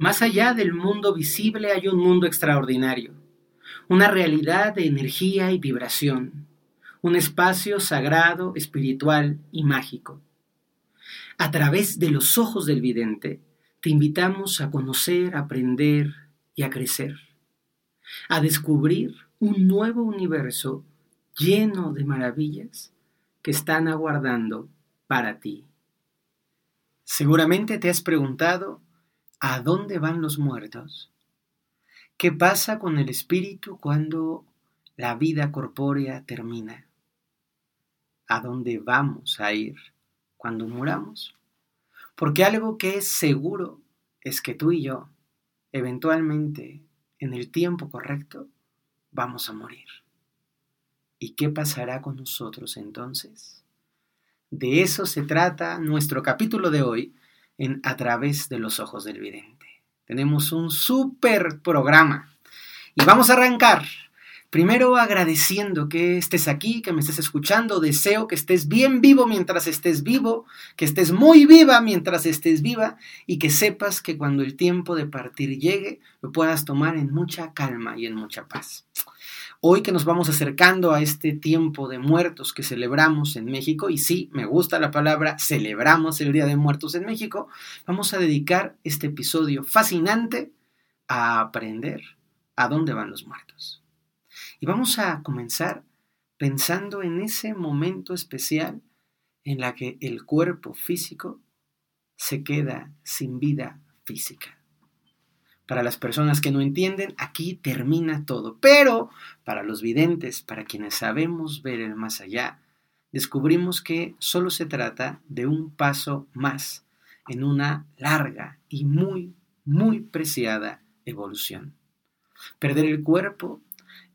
Más allá del mundo visible hay un mundo extraordinario, una realidad de energía y vibración, un espacio sagrado, espiritual y mágico. A través de los ojos del vidente, te invitamos a conocer, a aprender y a crecer, a descubrir un nuevo universo lleno de maravillas que están aguardando para ti. Seguramente te has preguntado, ¿a dónde van los muertos? ¿Qué pasa con el espíritu cuando la vida corpórea termina? ¿A dónde vamos a ir cuando muramos? Porque algo que es seguro es que tú y yo, eventualmente, en el tiempo correcto, vamos a morir. ¿Y qué pasará con nosotros entonces? De eso se trata nuestro capítulo de hoy en A través de los ojos del vidente. Tenemos un súper programa y vamos a arrancar. Primero agradeciendo que estés aquí, que me estés escuchando. Deseo que estés bien vivo mientras estés vivo, que estés muy viva mientras estés viva y que sepas que cuando el tiempo de partir llegue lo puedas tomar en mucha calma y en mucha paz. Hoy que nos vamos acercando a este tiempo de muertos que celebramos en México, y sí, me gusta la palabra celebramos el Día de Muertos en México, vamos a dedicar este episodio fascinante a aprender a dónde van los muertos. Y vamos a comenzar pensando en ese momento especial en la que el cuerpo físico se queda sin vida física. Para las personas que no entienden, aquí termina todo. Pero para los videntes, para quienes sabemos ver el más allá, descubrimos que solo se trata de un paso más en una larga y muy, muy preciada evolución. Perder el cuerpo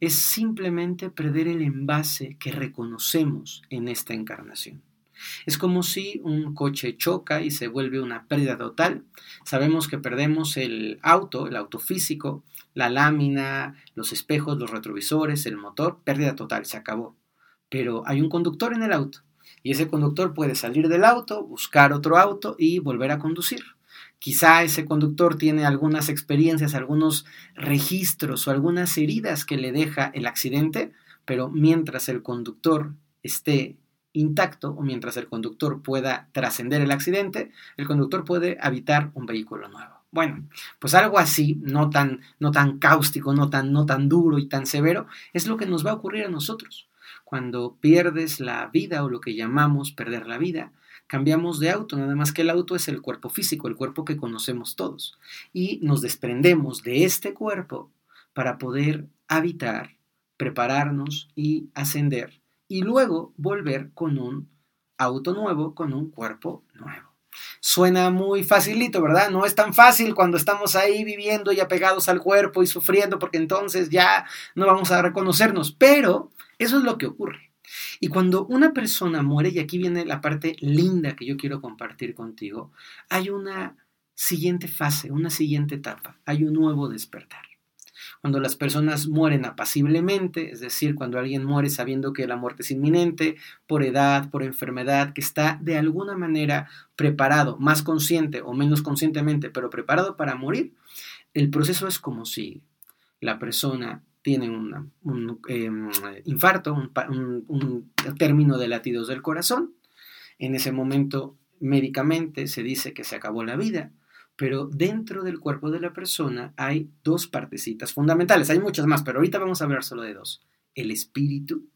es simplemente perder el envase que reconocemos en esta encarnación. Es como si un coche choca y se vuelve una pérdida total. Sabemos que perdemos el auto, el auto físico, la lámina, los espejos, los retrovisores, el motor, pérdida total, se acabó. Pero hay un conductor en el auto y ese conductor puede salir del auto, buscar otro auto y volver a conducir. Quizá ese conductor tiene algunas experiencias, algunos registros o algunas heridas que le deja el accidente, pero mientras el conductor esté intacto o mientras el conductor pueda trascender el accidente, el conductor puede habitar un vehículo nuevo. Bueno, pues algo así, no tan, no tan cáustico, no tan, no tan duro y tan severo, es lo que nos va a ocurrir a nosotros. Cuando pierdes la vida o lo que llamamos perder la vida, cambiamos de auto, nada más que el auto es el cuerpo físico, el cuerpo que conocemos todos. Y nos desprendemos de este cuerpo para poder habitar, prepararnos y ascender y luego volver con un auto nuevo, con un cuerpo nuevo. Suena muy facilito, ¿verdad? No es tan fácil cuando estamos ahí viviendo y apegados al cuerpo y sufriendo porque entonces ya no vamos a reconocernos, pero eso es lo que ocurre. Y cuando una persona muere, y aquí viene la parte linda que yo quiero compartir contigo, hay una siguiente fase, una siguiente etapa, hay un nuevo despertar cuando las personas mueren apaciblemente, es decir, cuando alguien muere sabiendo que la muerte es inminente, por edad, por enfermedad, que está de alguna manera preparado, más consciente o menos conscientemente, pero preparado para morir, el proceso es como si la persona tiene un em, infarto, un, un término de latidos del corazón, en ese momento médicamente se dice que se acabó la vida, pero dentro del cuerpo de la persona hay dos partecitas fundamentales. Hay muchas más, pero ahorita vamos a hablar solo de dos. El espíritu,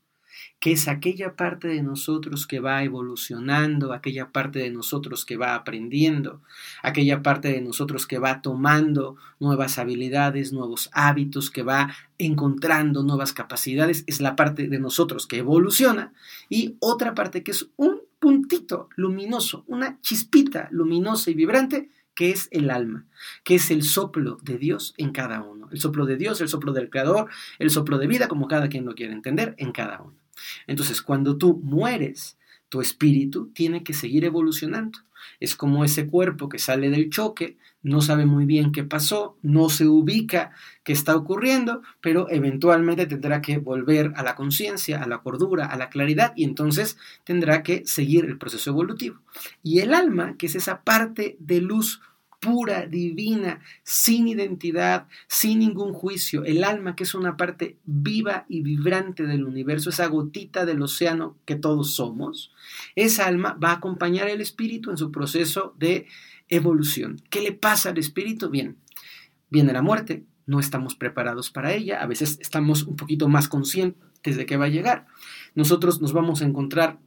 que es aquella parte de nosotros que va evolucionando, aquella parte de nosotros que va aprendiendo, aquella parte de nosotros que va tomando nuevas habilidades, nuevos hábitos, que va encontrando nuevas capacidades, es la parte de nosotros que evoluciona, y otra parte que es un puntito luminoso, una chispita luminosa y vibrante, que es el alma, que es el soplo de Dios en cada uno. El soplo de Dios, el soplo del Creador, el soplo de vida, como cada quien lo quiere entender, en cada uno. Entonces, cuando tú mueres, tu espíritu tiene que seguir evolucionando. Es como ese cuerpo que sale del choque, no sabe muy bien qué pasó, no se ubica qué está ocurriendo, pero eventualmente tendrá que volver a la conciencia, a la cordura, a la claridad y entonces tendrá que seguir el proceso evolutivo. Y el alma, que es esa parte de luz pura, divina, sin identidad, sin ningún juicio. El alma, que es una parte viva y vibrante del universo, esa gotita del océano que todos somos, esa alma va a acompañar al espíritu en su proceso de evolución. ¿Qué le pasa al espíritu? Bien, viene la muerte, no estamos preparados para ella, a veces estamos un poquito más conscientes de que va a llegar. Nosotros nos vamos a encontrar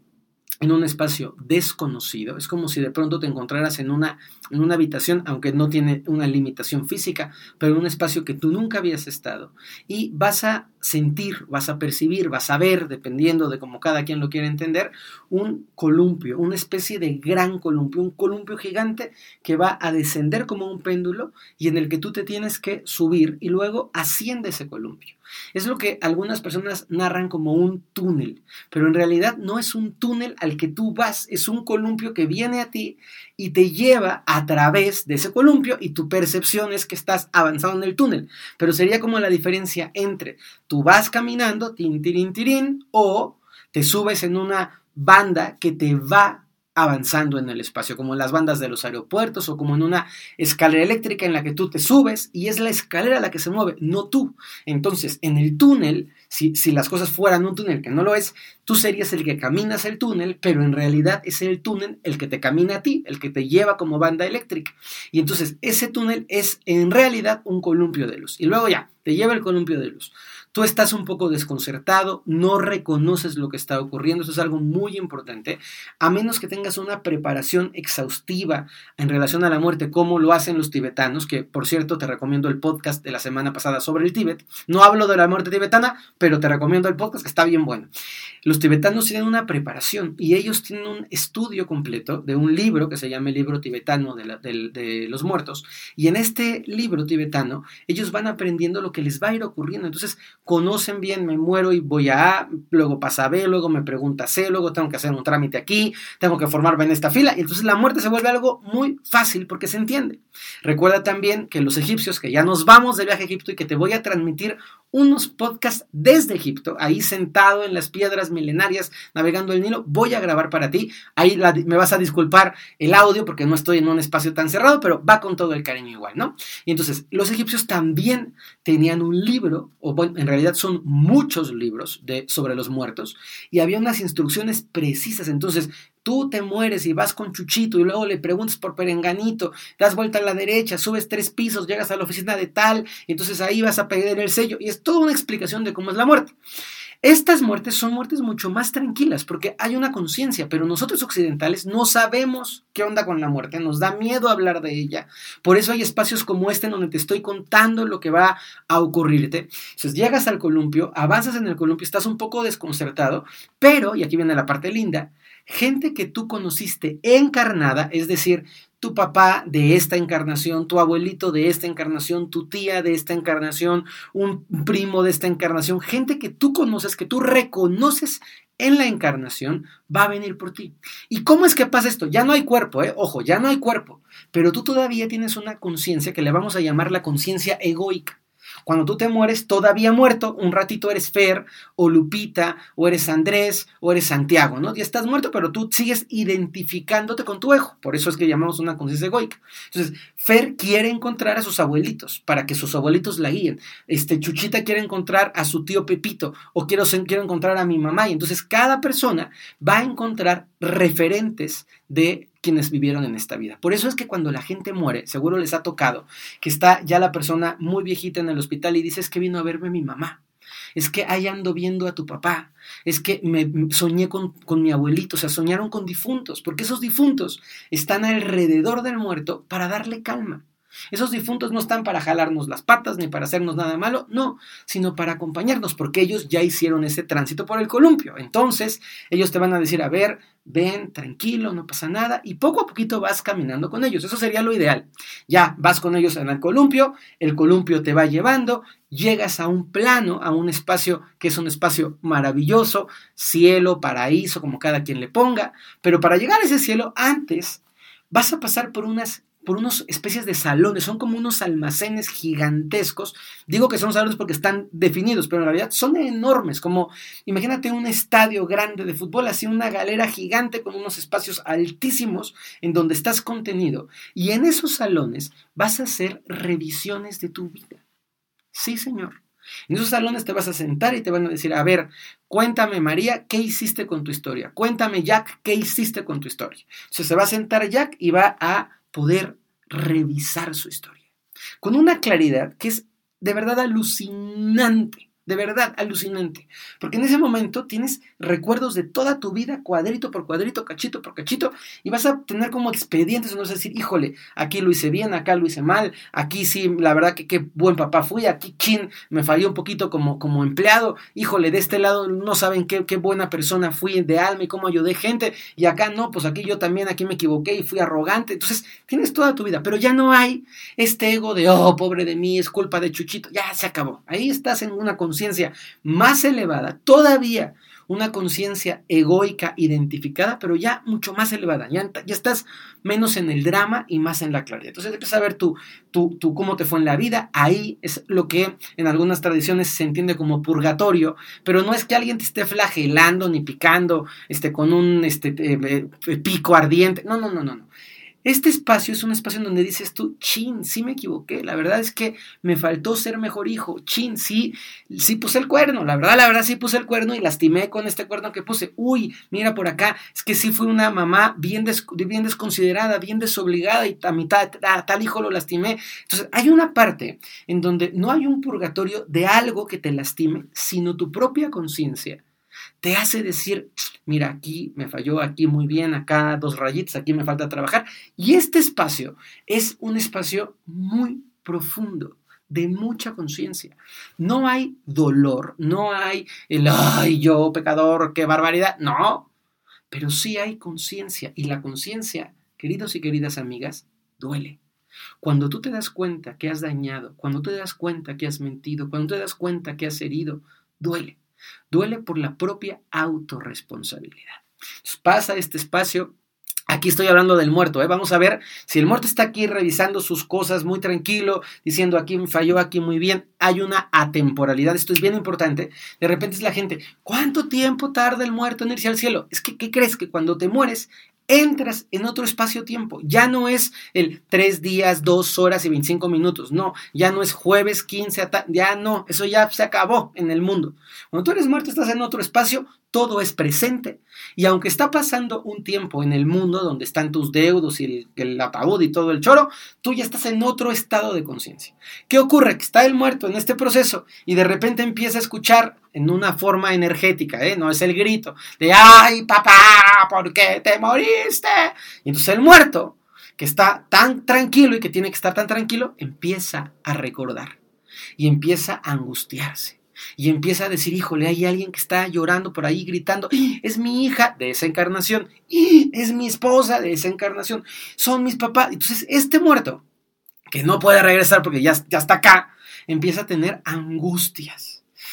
en un espacio desconocido. Es como si de pronto te encontraras en una, en una habitación, aunque no tiene una limitación física, pero en un espacio que tú nunca habías estado. Y vas a sentir, vas a percibir, vas a ver, dependiendo de cómo cada quien lo quiere entender, un columpio, una especie de gran columpio, un columpio gigante que va a descender como un péndulo y en el que tú te tienes que subir y luego asciende ese columpio. Es lo que algunas personas narran como un túnel, pero en realidad no es un túnel al que tú vas, es un columpio que viene a ti y te lleva a través de ese columpio y tu percepción es que estás avanzando en el túnel. Pero sería como la diferencia entre tú vas caminando, o te subes en una banda que te va avanzando en el espacio, como en las bandas de los aeropuertos o como en una escalera eléctrica en la que tú te subes y es la escalera la que se mueve, no tú. Entonces, en el túnel, si, si las cosas fueran un túnel que no lo es, tú serías el que caminas el túnel, pero en realidad es el túnel el que te camina a ti, el que te lleva como banda eléctrica. Y entonces ese túnel es en realidad un columpio de luz. Y luego ya, te lleva el columpio de luz. Tú estás un poco desconcertado, no reconoces lo que está ocurriendo, eso es algo muy importante, a menos que tengas una preparación exhaustiva en relación a la muerte, como lo hacen los tibetanos, que por cierto te recomiendo el podcast de la semana pasada sobre el Tíbet. No hablo de la muerte tibetana, pero te recomiendo el podcast que está bien bueno. Los tibetanos tienen una preparación y ellos tienen un estudio completo de un libro que se llama el libro tibetano de, de los muertos, y en este libro tibetano ellos van aprendiendo lo que les va a ir ocurriendo. Entonces, conocen bien, me muero y voy a A, luego pasa B, luego me pregunta C, luego tengo que hacer un trámite aquí, tengo que formarme en esta fila. Y entonces la muerte se vuelve algo muy fácil porque se entiende. Recuerda también que los egipcios, que ya nos vamos de viaje a Egipto y que te voy a transmitir unos podcasts desde Egipto, ahí sentado en las piedras milenarias, navegando el Nilo, voy a grabar para ti. Ahí me vas a disculpar el audio porque no estoy en un espacio tan cerrado, pero va con todo el cariño igual, ¿no? Y entonces, los egipcios también tenían un libro, o en realidad son muchos libros de, sobre los muertos, y había unas instrucciones precisas. Entonces, Tú te mueres y vas con Chuchito y luego le preguntas por Perenganito, das vuelta a la derecha, subes tres pisos, llegas a la oficina de tal, y entonces ahí vas a pedir el sello. Y es toda una explicación de cómo es la muerte. Estas muertes son muertes mucho más tranquilas porque hay una conciencia, pero nosotros occidentales no sabemos qué onda con la muerte, nos da miedo hablar de ella. Por eso hay espacios como este en donde te estoy contando lo que va a ocurrirte. Entonces llegas al columpio, avanzas en el columpio, estás un poco desconcertado, pero, y aquí viene la parte linda, gente que tú conociste encarnada, es decir, tu papá de esta encarnación, tu abuelito de esta encarnación, tu tía de esta encarnación, un primo de esta encarnación, gente que tú conoces, que tú reconoces en la encarnación, va a venir por ti. ¿Y cómo es que pasa esto? Ya no hay cuerpo, ¿eh? ojo, ya no hay cuerpo, pero tú todavía tienes una conciencia que le vamos a llamar la conciencia egoica. Cuando tú te mueres, todavía muerto, un ratito eres Fer, o Lupita, o eres Andrés, o eres Santiago, ¿no? Ya estás muerto, pero tú sigues identificándote con tu ego. Por eso es que llamamos una conciencia egoica. Entonces, Fer quiere encontrar a sus abuelitos para que sus abuelitos la guíen. Este, Chuchita quiere encontrar a su tío Pepito, o quiero, quiero encontrar a mi mamá. Y entonces cada persona va a encontrar referentes de quienes vivieron en esta vida. Por eso es que cuando la gente muere, seguro les ha tocado que está ya la persona muy viejita en el hospital y dices que vino a verme mi mamá. Es que ahí ando viendo a tu papá. Es que me soñé con, con mi abuelito. O sea, soñaron con difuntos. Porque esos difuntos están alrededor del muerto para darle calma. Esos difuntos no están para jalarnos las patas ni para hacernos nada malo, no, sino para acompañarnos, porque ellos ya hicieron ese tránsito por el columpio. Entonces, ellos te van a decir, a ver, ven, tranquilo, no pasa nada, y poco a poquito vas caminando con ellos. Eso sería lo ideal. Ya vas con ellos en el columpio, el columpio te va llevando, llegas a un plano, a un espacio que es un espacio maravilloso, cielo, paraíso, como cada quien le ponga, pero para llegar a ese cielo, antes vas a pasar por unas por unas especies de salones, son como unos almacenes gigantescos. Digo que son salones porque están definidos, pero en realidad son enormes, como imagínate un estadio grande de fútbol, así una galera gigante con unos espacios altísimos en donde estás contenido. Y en esos salones vas a hacer revisiones de tu vida. Sí, señor. En esos salones te vas a sentar y te van a decir, a ver, cuéntame María, ¿qué hiciste con tu historia? Cuéntame Jack, ¿qué hiciste con tu historia? Entonces se va a sentar Jack y va a poder revisar su historia. Con una claridad que es de verdad alucinante. De verdad, alucinante. Porque en ese momento tienes recuerdos de toda tu vida, cuadrito por cuadrito, cachito por cachito, y vas a tener como expedientes, no vas a decir, híjole, aquí lo hice bien, acá lo hice mal, aquí sí, la verdad que qué buen papá fui, aquí chin, me falló un poquito como, como empleado, híjole, de este lado no saben qué, qué buena persona fui de alma y cómo ayudé gente, y acá no, pues aquí yo también, aquí me equivoqué y fui arrogante. Entonces, tienes toda tu vida, pero ya no hay este ego de, oh, pobre de mí, es culpa de Chuchito, ya se acabó. Ahí estás en una conciencia más elevada, todavía una conciencia egoica identificada, pero ya mucho más elevada. Ya, ya, estás menos en el drama y más en la claridad. Entonces empiezas a ver tú, tú, tú, cómo te fue en la vida. Ahí es lo que en algunas tradiciones se entiende como purgatorio, pero no es que alguien te esté flagelando ni picando este, con un este, eh, eh, pico ardiente. No, no, no, no. no. Este espacio es un espacio en donde dices tú, chin, sí me equivoqué, la verdad es que me faltó ser mejor hijo, chin, sí, sí puse el cuerno, la verdad, la verdad sí puse el cuerno y lastimé con este cuerno que puse, uy, mira por acá, es que sí fui una mamá bien, bien desconsiderada, bien desobligada y a mitad, tal hijo lo lastimé. Entonces, hay una parte en donde no hay un purgatorio de algo que te lastime, sino tu propia conciencia te hace decir, mira, aquí me falló, aquí muy bien, acá dos rayitas, aquí me falta trabajar. Y este espacio es un espacio muy profundo de mucha conciencia. No hay dolor, no hay el, ay, yo pecador, qué barbaridad, no, pero sí hay conciencia y la conciencia, queridos y queridas amigas, duele. Cuando tú te das cuenta que has dañado, cuando te das cuenta que has mentido, cuando te das cuenta que has herido, duele. Duele por la propia autorresponsabilidad. pasa este espacio Aquí estoy hablando del muerto, ¿eh? Vamos a ver si el muerto está aquí revisando sus cosas muy tranquilo, diciendo aquí falló, aquí muy bien. Hay una atemporalidad, esto es bien importante. De repente es la gente, ¿cuánto tiempo tarda el muerto en irse al cielo? Es que, ¿qué crees? Que cuando te mueres, entras en otro espacio-tiempo. Ya no es el tres días, dos horas y 25 minutos. No, ya no es jueves 15, ya no, eso ya se acabó en el mundo. Cuando tú eres muerto, estás en otro espacio, todo es presente. Y aunque está pasando un tiempo en el mundo donde están tus deudos y el, el ataúd y todo el choro, tú ya estás en otro estado de conciencia. ¿Qué ocurre? Que está el muerto en este proceso y de repente empieza a escuchar en una forma energética, ¿eh? no es el grito de ¡ay, papá! ¿Por qué te moriste? Y entonces el muerto, que está tan tranquilo y que tiene que estar tan tranquilo, empieza a recordar y empieza a angustiarse y empieza a decir, híjole, hay alguien que está llorando por ahí gritando, es mi hija de esa encarnación, es mi esposa de esa encarnación, son mis papás. Entonces, este muerto, que no puede regresar porque ya, ya está acá, empieza a tener angustias.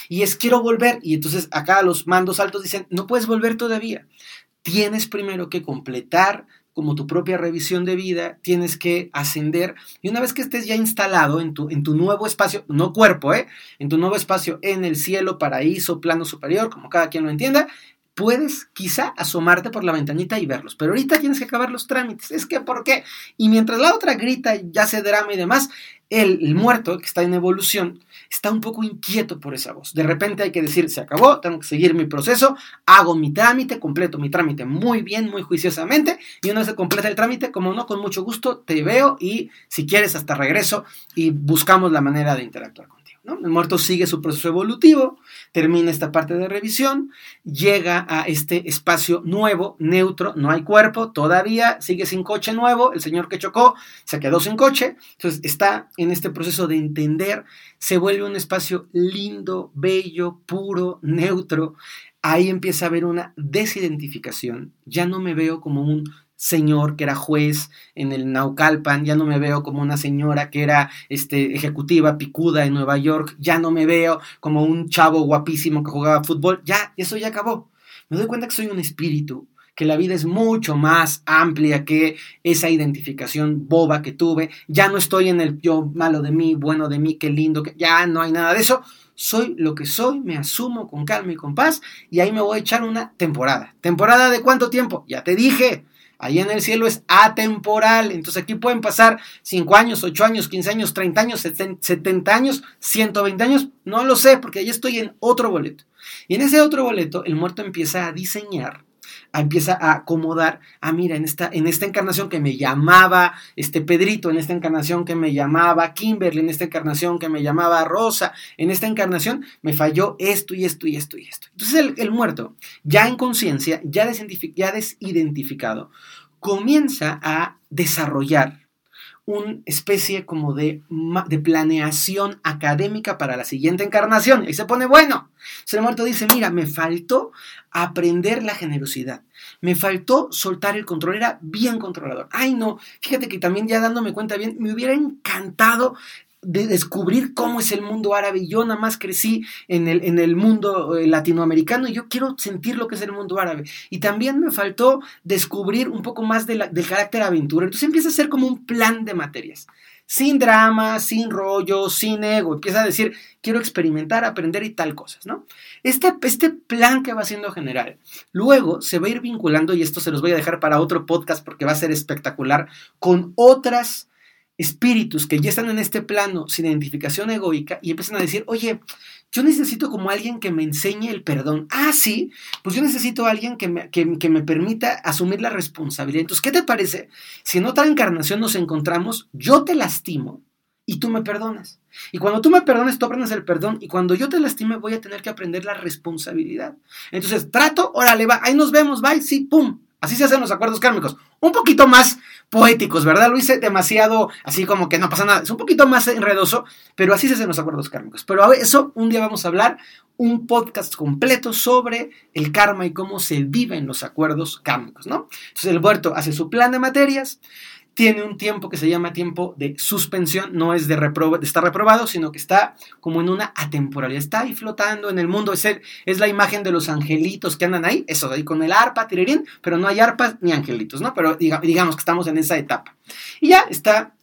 Y es, quiero volver. Y entonces acá los mandos altos dicen, no puedes volver todavía. Tienes primero que completar como tu propia revisión de vida, tienes que ascender y una vez que estés ya instalado en tu, en tu nuevo espacio, no cuerpo, ¿eh? en tu nuevo espacio en el cielo, paraíso, plano superior, como cada quien lo entienda, puedes quizá asomarte por la ventanita y verlos, pero ahorita tienes que acabar los trámites. Es que, ¿por qué? Y mientras la otra grita, ya se drama y demás, el, muerto, que está en evolución, está un poco inquieto por esa voz. De repente hay que decir, se acabó, tengo que seguir mi proceso, hago mi trámite, completo mi trámite muy bien, muy juiciosamente, y una vez se completa el trámite, como no, con mucho gusto, te veo y si quieres hasta regreso y buscamos la manera de interactuar El muerto sigue su proceso evolutivo, termina esta parte de revisión, llega a este espacio nuevo, neutro, no hay cuerpo, todavía sigue sin coche nuevo, el señor que chocó se quedó sin coche, entonces está en este proceso de entender, se vuelve un espacio lindo, bello, puro, neutro, ahí empieza a haber una desidentificación, ya no me veo como un señor que era juez en el Naucalpan, ya no me veo como una señora que era este, ejecutiva picuda en Nueva York, ya no me veo como un chavo guapísimo que jugaba fútbol, ya, eso ya acabó. Me doy cuenta que soy un espíritu que la vida es mucho más amplia que esa identificación boba que tuve. Ya no estoy en el yo malo de mí, bueno de mí, qué lindo, que ya no hay nada de eso. Soy lo que soy, me asumo con calma y con paz y ahí me voy a echar una temporada. ¿Temporada de cuánto tiempo? Ya te dije. Ahí en el cielo es atemporal. Entonces aquí pueden pasar 5 años, 8 años, 15 años, 30 años, 70 años, 120 años. No lo sé porque ahí estoy en otro boleto. Y en ese otro boleto el muerto empieza a diseñar empieza a acomodar, ah, mira, en esta, en esta encarnación que me llamaba este Pedrito, en esta encarnación que me llamaba Kimberly, en esta encarnación que me llamaba Rosa, en esta encarnación me falló esto y esto y esto y esto. Entonces el, muerto, ya en conciencia, ya, ya desidentificado, comienza a desarrollar una especie como de, planeación académica para la siguiente encarnación. Y se pone bueno. el muerto dice, mira, me faltó aprender la generosidad. Me faltó soltar el control, era bien controlador. Ay, no, fíjate que también ya dándome cuenta bien, me hubiera encantado de descubrir cómo es el mundo árabe. Yo nada más crecí en el, en el mundo eh, latinoamericano y yo quiero sentir lo que es el mundo árabe. Y también me faltó descubrir un poco más del carácter aventura. Entonces empieza a ser como un plan de materias. Sin drama, sin rollo, sin ego. Empieza a decir, quiero experimentar, aprender y tal cosas, ¿no? Este, este plan que va siendo general, luego se va a ir vinculando, y esto se los voy a dejar para otro podcast porque va a ser espectacular, con otras espíritus que ya están en este plano sin identificación egoica y empiezan a decir, oye, yo necesito como alguien que me enseñe el perdón. Ah, sí, pues yo necesito alguien que me, que, me permita asumir la responsabilidad. Entonces, ¿qué te parece? Si en otra encarnación nos encontramos, yo te lastimo y tú me perdonas. Y cuando tú me perdones, tú aprendes el perdón. Y cuando yo te lastime, voy a tener que aprender la responsabilidad. Entonces, trato, órale, va, ahí nos vemos, bye, sí, pum. Así se hacen los acuerdos kármicos. Un poquito más poéticos, ¿verdad? Lo hice demasiado así como que no pasa nada. Es un poquito más enredoso, pero así se hacen los acuerdos kármicos. Pero eso un día vamos a hablar un podcast completo sobre el karma y cómo se viven los acuerdos kármicos, ¿no? Entonces el huerto hace su plan de materias, tiene un tiempo que se llama tiempo de suspensión, no es de, de, estar reprobado, sino que está como en una atemporalidad, está ahí flotando en el mundo, es, es la imagen de los angelitos que andan ahí, eso ahí con el arpa, tirirín, pero no hay arpas ni angelitos, ¿no? Pero digamos que estamos en esa etapa. Y ya está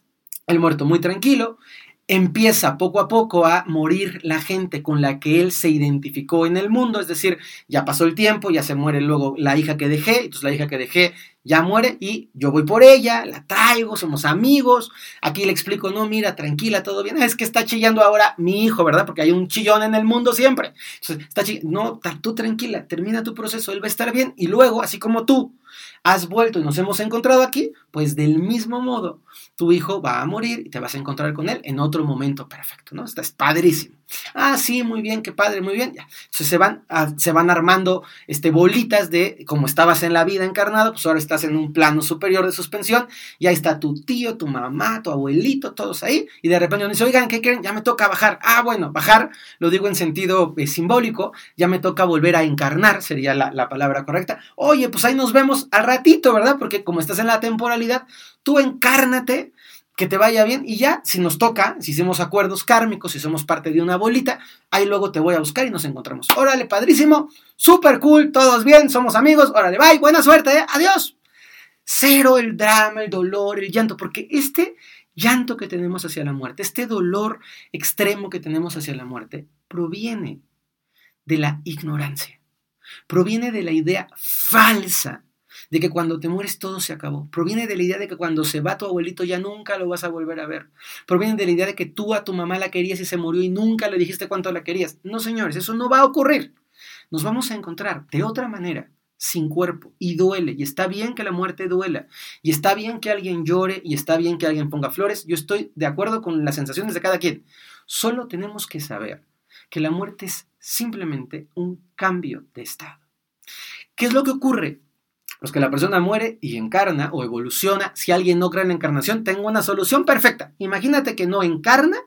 el muerto muy tranquilo, empieza poco a poco a morir la gente con la que él se identificó en el mundo, es decir, ya pasó el tiempo, ya se muere luego la hija que dejé, entonces la hija que dejé ya muere y yo voy por ella, la traigo, somos amigos, aquí le explico, no, mira, tranquila, todo bien, es que está chillando ahora mi hijo, ¿verdad? Porque hay un chillón en el mundo siempre. Entonces, está chillando, no, tú tranquila, termina tu proceso, él va a estar bien y luego, así como tú has vuelto y nos hemos encontrado aquí, pues del mismo modo, tu hijo va a morir y te vas a encontrar con él en otro momento perfecto, ¿no? Estás padrísimo. Ah, sí, muy bien, qué padre, muy bien. Ya. Entonces se van, se van armando este, bolitas de como estabas en la vida encarnado, pues ahora estás en un plano superior de suspensión y ahí está tu tío, tu mamá, tu abuelito, todos ahí. Y de repente uno dice, oigan, ¿qué quieren? Ya me toca bajar. Ah, bueno, bajar, lo digo en sentido eh, simbólico, ya me toca volver a encarnar, sería la palabra correcta. Oye, pues ahí nos vemos al ratito, ¿verdad? Porque como estás en la temporalidad, tú encárnate que te vaya bien y ya, si nos toca, si hicimos acuerdos kármicos, si somos parte de una bolita, ahí luego te voy a buscar y nos encontramos. Órale, padrísimo, súper cool, todos bien, somos amigos, órale, bye, buena suerte, ¿eh? adiós. Cero el drama, el dolor, el llanto, porque este llanto que tenemos hacia la muerte, este dolor extremo que tenemos hacia la muerte, proviene de la ignorancia, proviene de la idea falsa de que cuando te mueres todo se acabó. Proviene de la idea de que cuando se va tu abuelito ya nunca lo vas a volver a ver. Proviene de la idea de que tú a tu mamá la querías y se murió y nunca le dijiste cuánto la querías. No, señores, eso no va a ocurrir. Nos vamos a encontrar de otra manera, sin cuerpo, y duele. Y está bien que la muerte duela. Y está bien que alguien llore y está bien que alguien ponga flores. Yo estoy de acuerdo con las sensaciones de cada quien. Solo tenemos que saber que la muerte es simplemente un cambio de estado. ¿Qué es lo que ocurre? Los que la persona muere y encarna o evoluciona, si alguien no cree en la encarnación, tengo una solución perfecta. Imagínate que no encarna,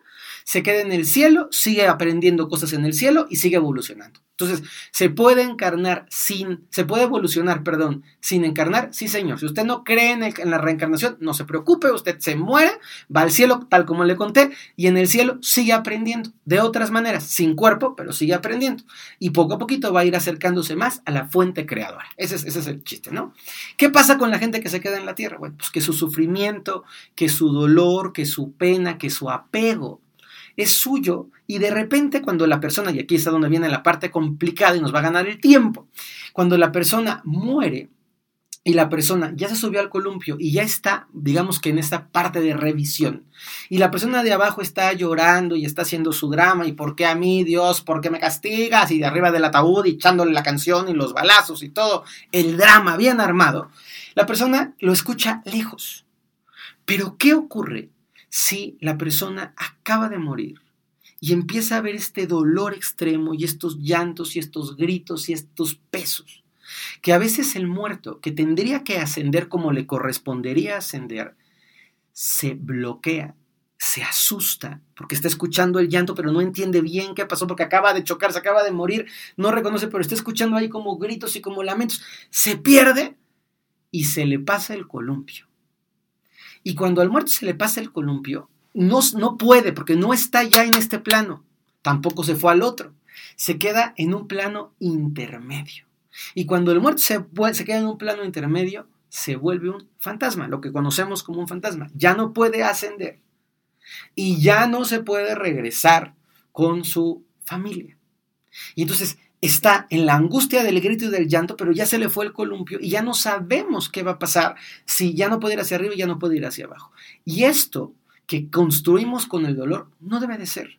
se queda en el cielo, sigue aprendiendo cosas en el cielo y sigue evolucionando. Entonces, ¿se puede encarnar sin, se puede evolucionar, perdón, sin encarnar? Sí, señor. Si usted no cree en, la reencarnación, no se preocupe, usted se muere, va al cielo, tal como le conté, y en el cielo sigue aprendiendo de otras maneras, sin cuerpo, pero sigue aprendiendo. Y poco a poquito va a ir acercándose más a la fuente creadora. Ese es, ese es el chiste, ¿no? ¿Qué pasa con la gente que se queda en la tierra? Bueno, pues que su sufrimiento, que su dolor, que su pena, que su apego es suyo y de repente cuando la persona, y aquí está donde viene la parte complicada y nos va a ganar el tiempo, cuando la persona muere y la persona ya se subió al columpio y ya está, digamos que en esta parte de revisión, y la persona de abajo está llorando y está haciendo su drama, y por qué a mí, Dios, por qué me castigas, y de arriba del ataúd y echándole la canción y los balazos y todo, el drama bien armado, la persona lo escucha lejos. Pero ¿qué ocurre si la persona acaba de morir y empieza a ver este dolor extremo y estos llantos y estos gritos y estos pesos, que a veces el muerto, que tendría que ascender como le correspondería ascender, se bloquea, se asusta, porque está escuchando el llanto, pero no entiende bien qué pasó, porque acaba de chocar, se acaba de morir, no reconoce, pero está escuchando ahí como gritos y como lamentos, se pierde y se le pasa el columpio. Y cuando al muerto se le pasa el columpio, no, no puede, porque no está ya en este plano, tampoco se fue al otro, se queda en un plano intermedio. Y cuando el muerto se, se queda en un plano intermedio, se vuelve un fantasma, lo que conocemos como un fantasma. Ya no puede ascender y ya no se puede regresar con su familia. Y entonces está en la angustia del grito y del llanto, pero ya se le fue el columpio y ya no sabemos qué va a pasar si ya no puede ir hacia arriba y ya no puede ir hacia abajo. Y esto que construimos con el dolor no debe de ser.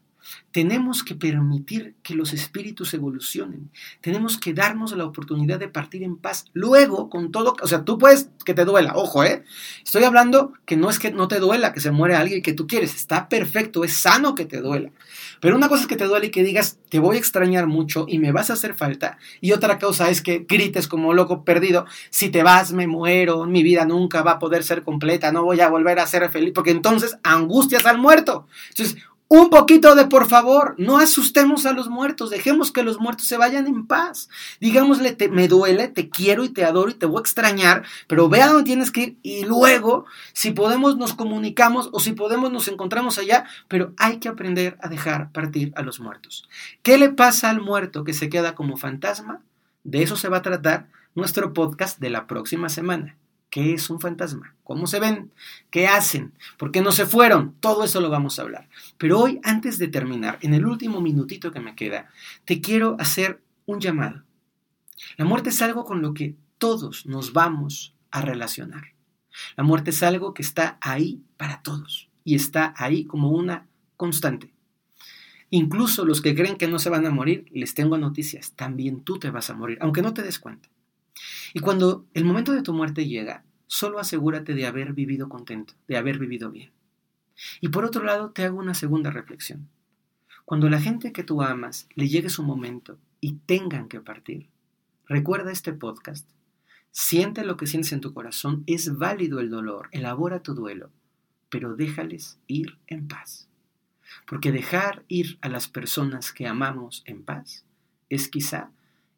Tenemos que permitir que los espíritus evolucionen. Tenemos que darnos la oportunidad de partir en paz. Luego, con todo, o sea, tú puedes que te duela, ojo, ¿eh? Estoy hablando que no es que no te duela que se muere alguien que tú quieres, está perfecto, es sano que te duela. Pero una cosa es que te duele y que digas, te voy a extrañar mucho y me vas a hacer falta. Y otra cosa es que grites como loco perdido, si te vas me muero, mi vida nunca va a poder ser completa, no voy a volver a ser feliz, porque entonces angustias al muerto. Entonces, un poquito de por favor, no asustemos a los muertos, dejemos que los muertos se vayan en paz. Digámosle, te, me duele, te quiero y te adoro y te voy a extrañar, pero vea dónde tienes que ir y luego, si podemos, nos comunicamos o si podemos, nos encontramos allá, pero hay que aprender a dejar partir a los muertos. ¿Qué le pasa al muerto que se queda como fantasma? De eso se va a tratar nuestro podcast de la próxima semana. ¿Qué es un fantasma? ¿Cómo se ven? ¿Qué hacen? ¿Por qué no se fueron? Todo eso lo vamos a hablar. Pero hoy, antes de terminar, en el último minutito que me queda, te quiero hacer un llamado. La muerte es algo con lo que todos nos vamos a relacionar. La muerte es algo que está ahí para todos y está ahí como una constante. Incluso los que creen que no se van a morir, les tengo noticias, también tú te vas a morir, aunque no te des cuenta. Y cuando el momento de tu muerte llega, solo asegúrate de haber vivido contento, de haber vivido bien. Y por otro lado, te hago una segunda reflexión. Cuando la gente que tú amas le llegue su momento y tengan que partir, recuerda este podcast, siente lo que sientes en tu corazón, es válido el dolor, elabora tu duelo, pero déjales ir en paz. Porque dejar ir a las personas que amamos en paz es quizá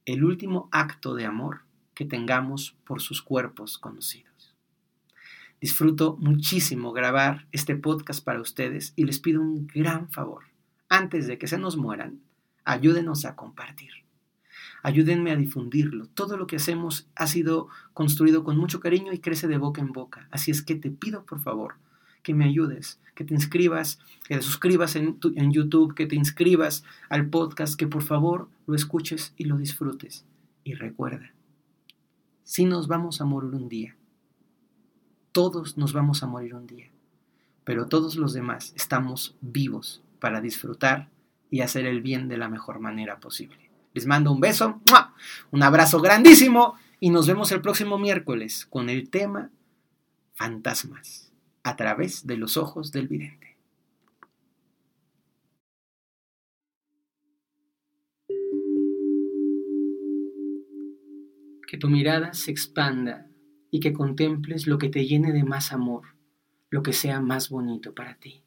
el último acto de amor que tengamos por sus cuerpos conocidos. Disfruto muchísimo grabar este podcast para ustedes y les pido un gran favor. Antes de que se nos mueran, ayúdenos a compartir. Ayúdenme a difundirlo. Todo lo que hacemos ha sido construido con mucho cariño y crece de boca en boca. Así es que te pido por favor que me ayudes, que te inscribas, que te suscribas en, en YouTube, que te inscribas al podcast, que por favor lo escuches y lo disfrutes. Y recuerda, si nos vamos a morir un día. Todos nos vamos a morir un día. Pero todos los demás estamos vivos para disfrutar y hacer el bien de la mejor manera posible. Les mando un beso, un abrazo grandísimo y nos vemos el próximo miércoles con el tema fantasmas a través de los ojos del vidente. Que tu mirada se expanda y que contemples lo que te llene de más amor, lo que sea más bonito para ti.